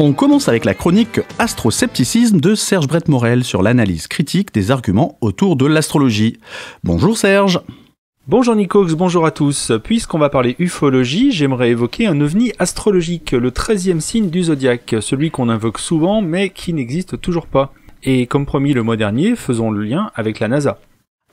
On commence avec la chronique Astroscepticisme de Serge Brett Morel sur l'analyse critique des arguments autour de l'astrologie. Bonjour Serge. Bonjour Nicox, bonjour à tous. Puisqu'on va parler ufologie, j'aimerais évoquer un ovni astrologique, le 13e signe du zodiaque, celui qu'on invoque souvent mais qui n'existe toujours pas. Et comme promis le mois dernier, faisons le lien avec la NASA.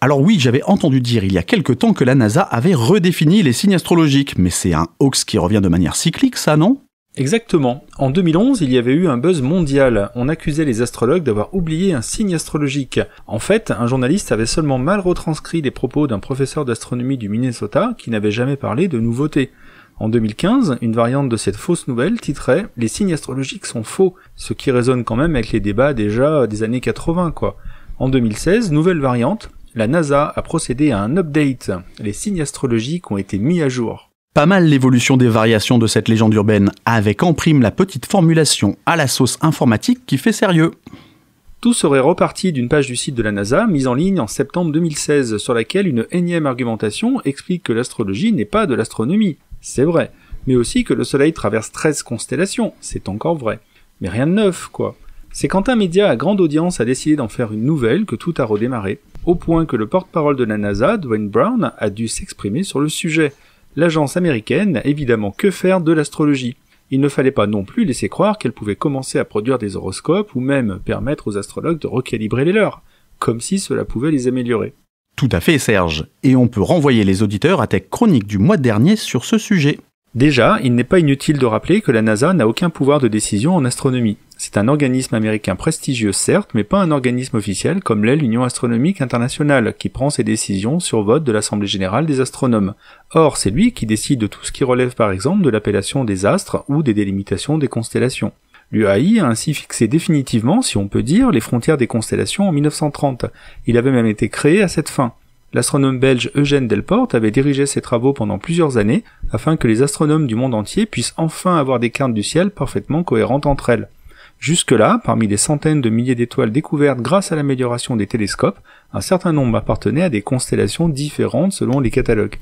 Alors oui, j'avais entendu dire il y a quelque temps que la NASA avait redéfini les signes astrologiques, mais c'est un hoax qui revient de manière cyclique, ça, non? Exactement. En 2011, il y avait eu un buzz mondial. On accusait les astrologues d'avoir oublié un signe astrologique. En fait, un journaliste avait seulement mal retranscrit les propos d'un professeur d'astronomie du Minnesota qui n'avait jamais parlé de nouveautés. En 2015, une variante de cette fausse nouvelle titrait Les signes astrologiques sont faux, ce qui résonne quand même avec les débats déjà des années 80 quoi. En 2016, nouvelle variante, la NASA a procédé à un update. Les signes astrologiques ont été mis à jour. Pas mal l'évolution des variations de cette légende urbaine, avec en prime la petite formulation à la sauce informatique qui fait sérieux. Tout serait reparti d'une page du site de la NASA mise en ligne en septembre 2016 sur laquelle une énième argumentation explique que l'astrologie n'est pas de l'astronomie. C'est vrai. Mais aussi que le Soleil traverse 13 constellations. C'est encore vrai. Mais rien de neuf, quoi. C'est quand un média à grande audience a décidé d'en faire une nouvelle que tout a redémarré, au point que le porte-parole de la NASA, Dwayne Brown, a dû s'exprimer sur le sujet l'agence américaine n'a évidemment que faire de l'astrologie. Il ne fallait pas non plus laisser croire qu'elle pouvait commencer à produire des horoscopes ou même permettre aux astrologues de recalibrer les leurs, comme si cela pouvait les améliorer. Tout à fait, Serge. Et on peut renvoyer les auditeurs à tes chroniques du mois dernier sur ce sujet. Déjà, il n'est pas inutile de rappeler que la NASA n'a aucun pouvoir de décision en astronomie. C'est un organisme américain prestigieux certes, mais pas un organisme officiel comme l'est l'Union astronomique internationale, qui prend ses décisions sur vote de l'Assemblée générale des astronomes. Or, c'est lui qui décide de tout ce qui relève par exemple de l'appellation des astres ou des délimitations des constellations. L'UAI a ainsi fixé définitivement, si on peut dire, les frontières des constellations en 1930. Il avait même été créé à cette fin. L'astronome belge Eugène Delporte avait dirigé ses travaux pendant plusieurs années afin que les astronomes du monde entier puissent enfin avoir des cartes du ciel parfaitement cohérentes entre elles. Jusque-là, parmi les centaines de milliers d'étoiles découvertes grâce à l'amélioration des télescopes, un certain nombre appartenaient à des constellations différentes selon les catalogues.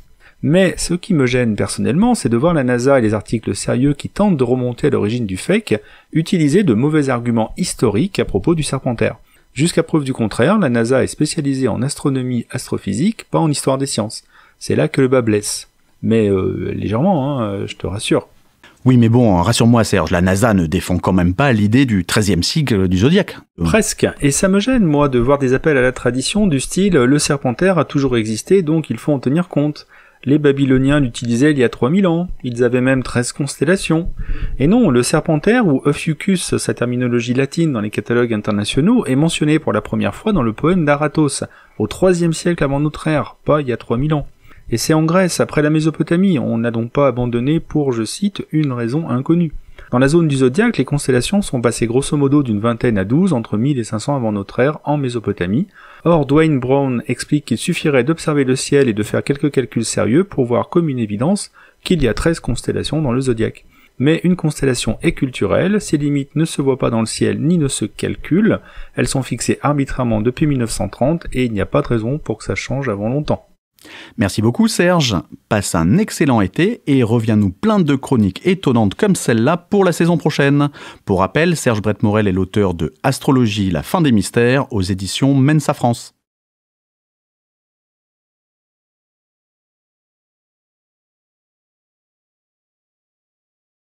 Mais ce qui me gêne personnellement, c'est de voir la NASA et les articles sérieux qui tentent de remonter à l'origine du fake utiliser de mauvais arguments historiques à propos du Serpentaire. Jusqu'à preuve du contraire, la NASA est spécialisée en astronomie astrophysique, pas en histoire des sciences. C'est là que le bas blesse. Mais euh, légèrement, hein, je te rassure. Oui, mais bon, rassure-moi Serge, la NASA ne défend quand même pas l'idée du 13e cycle du zodiaque. Presque. Et ça me gêne, moi, de voir des appels à la tradition du style le serpentaire a toujours existé, donc il faut en tenir compte. Les Babyloniens l'utilisaient il y a 3000 ans, ils avaient même 13 constellations. Et non, le serpentaire, ou Ophiuchus, sa terminologie latine dans les catalogues internationaux, est mentionné pour la première fois dans le poème d'Aratos, au 3 siècle avant notre ère, pas il y a 3000 ans. Et c'est en Grèce, après la Mésopotamie, on n'a donc pas abandonné pour, je cite, une raison inconnue. Dans la zone du zodiaque, les constellations sont passées grosso modo d'une vingtaine à douze entre 1000 et 500 avant notre ère en Mésopotamie. Or, Dwayne Brown explique qu'il suffirait d'observer le ciel et de faire quelques calculs sérieux pour voir comme une évidence qu'il y a 13 constellations dans le zodiaque. Mais une constellation est culturelle, ses limites ne se voient pas dans le ciel ni ne se calculent, elles sont fixées arbitrairement depuis 1930 et il n'y a pas de raison pour que ça change avant longtemps. Merci beaucoup Serge, passe un excellent été et reviens-nous plein de chroniques étonnantes comme celle-là pour la saison prochaine. Pour rappel, Serge Brett Morel est l'auteur de Astrologie, la fin des mystères aux éditions Mensa France.